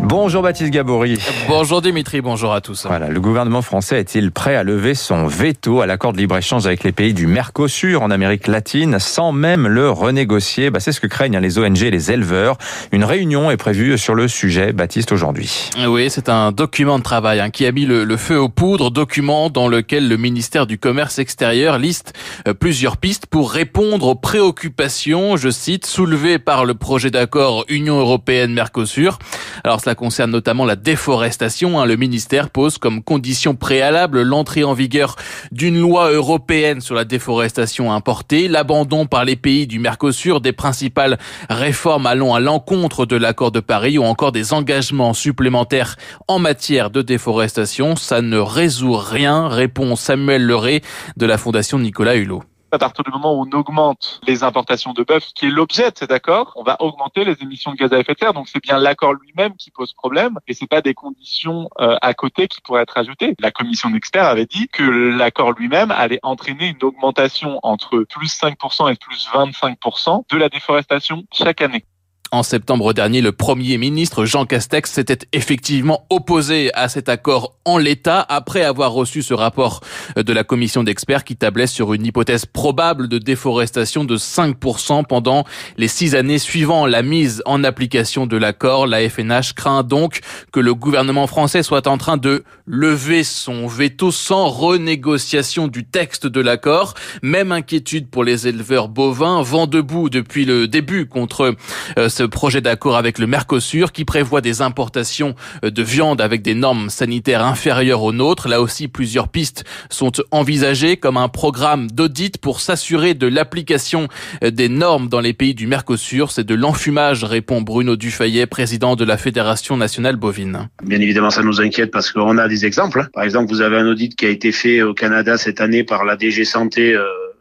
Bonjour Baptiste Gabory. Bonjour Dimitri, bonjour à tous. Voilà, le gouvernement français est-il prêt à lever son veto à l'accord de libre-échange avec les pays du Mercosur en Amérique latine sans même le renégocier? Bah, C'est ce que craignent hein, les ONG et les éleveurs. Une réunion est prévue sur le sujet, Baptiste, aujourd'hui. Oui, c'est un document de travail hein, qui a mis le, le, feu aux poudres, document dans lequel le ministère du Commerce extérieur liste euh, plusieurs pistes pour répondre aux préoccupations, je cite, soulevées par le projet d'accord Union européenne-Mercosur. Alors cela concerne notamment la déforestation. Hein. Le ministère pose comme condition préalable l'entrée en vigueur d'une loi européenne sur la déforestation importée, l'abandon par les pays du Mercosur des principales réformes allant à l'encontre de l'accord de Paris ou encore des engagements supplémentaires en matière de déforestation. Ça ne résout rien, répond Samuel Leray de la Fondation Nicolas Hulot à partir du moment où on augmente les importations de bœuf, qui est l'objet de cet accord, on va augmenter les émissions de gaz à effet de serre. Donc c'est bien l'accord lui-même qui pose problème et c'est pas des conditions euh, à côté qui pourraient être ajoutées. La commission d'experts avait dit que l'accord lui-même allait entraîner une augmentation entre plus 5% et plus 25% de la déforestation chaque année. En septembre dernier, le Premier ministre Jean Castex s'était effectivement opposé à cet accord en l'état après avoir reçu ce rapport de la commission d'experts qui tablait sur une hypothèse probable de déforestation de 5% pendant les six années suivant la mise en application de l'accord. La FNH craint donc que le gouvernement français soit en train de lever son veto sans renégociation du texte de l'accord. Même inquiétude pour les éleveurs bovins, vent debout depuis le début contre euh, ce projet d'accord avec le Mercosur qui prévoit des importations euh, de viande avec des normes sanitaires inférieures aux nôtres. Là aussi, plusieurs pistes sont envisagées comme un programme d'audit pour s'assurer de l'application euh, des normes dans les pays du Mercosur. C'est de l'enfumage, répond Bruno Dufayet, président de la Fédération nationale bovine. Bien évidemment, ça nous inquiète parce qu'on a des exemples. Par exemple, vous avez un audit qui a été fait au Canada cette année par la DG Santé.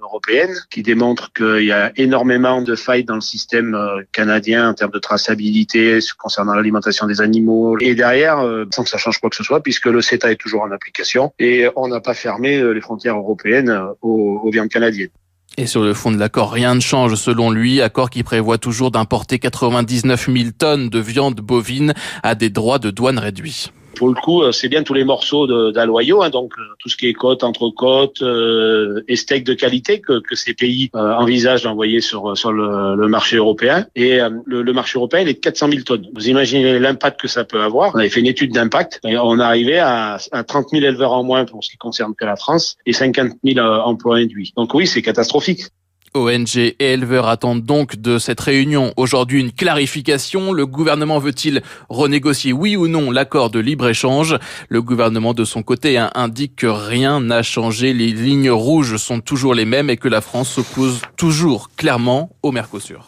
Européenne qui démontre qu'il y a énormément de failles dans le système euh, canadien en termes de traçabilité concernant l'alimentation des animaux. Et derrière, euh, sans que ça change quoi que ce soit, puisque le CETA est toujours en application et on n'a pas fermé euh, les frontières européennes aux, aux viandes canadiennes. Et sur le fond de l'accord, rien ne change selon lui, accord qui prévoit toujours d'importer 99 000 tonnes de viande bovine à des droits de douane réduits pour le coup, euh, c'est bien tous les morceaux d'aloyaux, hein, donc euh, tout ce qui est côte, entre-côte euh, et steak de qualité que, que ces pays euh, envisagent d'envoyer sur sur le, le, marché européen. Et le, le, marché européen, il est de 400 000 tonnes. Vous imaginez l'impact que ça peut avoir. On avait fait une étude d'impact on arrivé à, à 30 000 éleveurs en moins pour ce qui concerne que la France et 50 000 emplois induits. Donc oui, c'est catastrophique. ONG et éleveurs attendent donc de cette réunion aujourd'hui une clarification. Le gouvernement veut-il renégocier oui ou non l'accord de libre-échange? Le gouvernement de son côté indique que rien n'a changé, les lignes rouges sont toujours les mêmes et que la France s'oppose toujours clairement au Mercosur.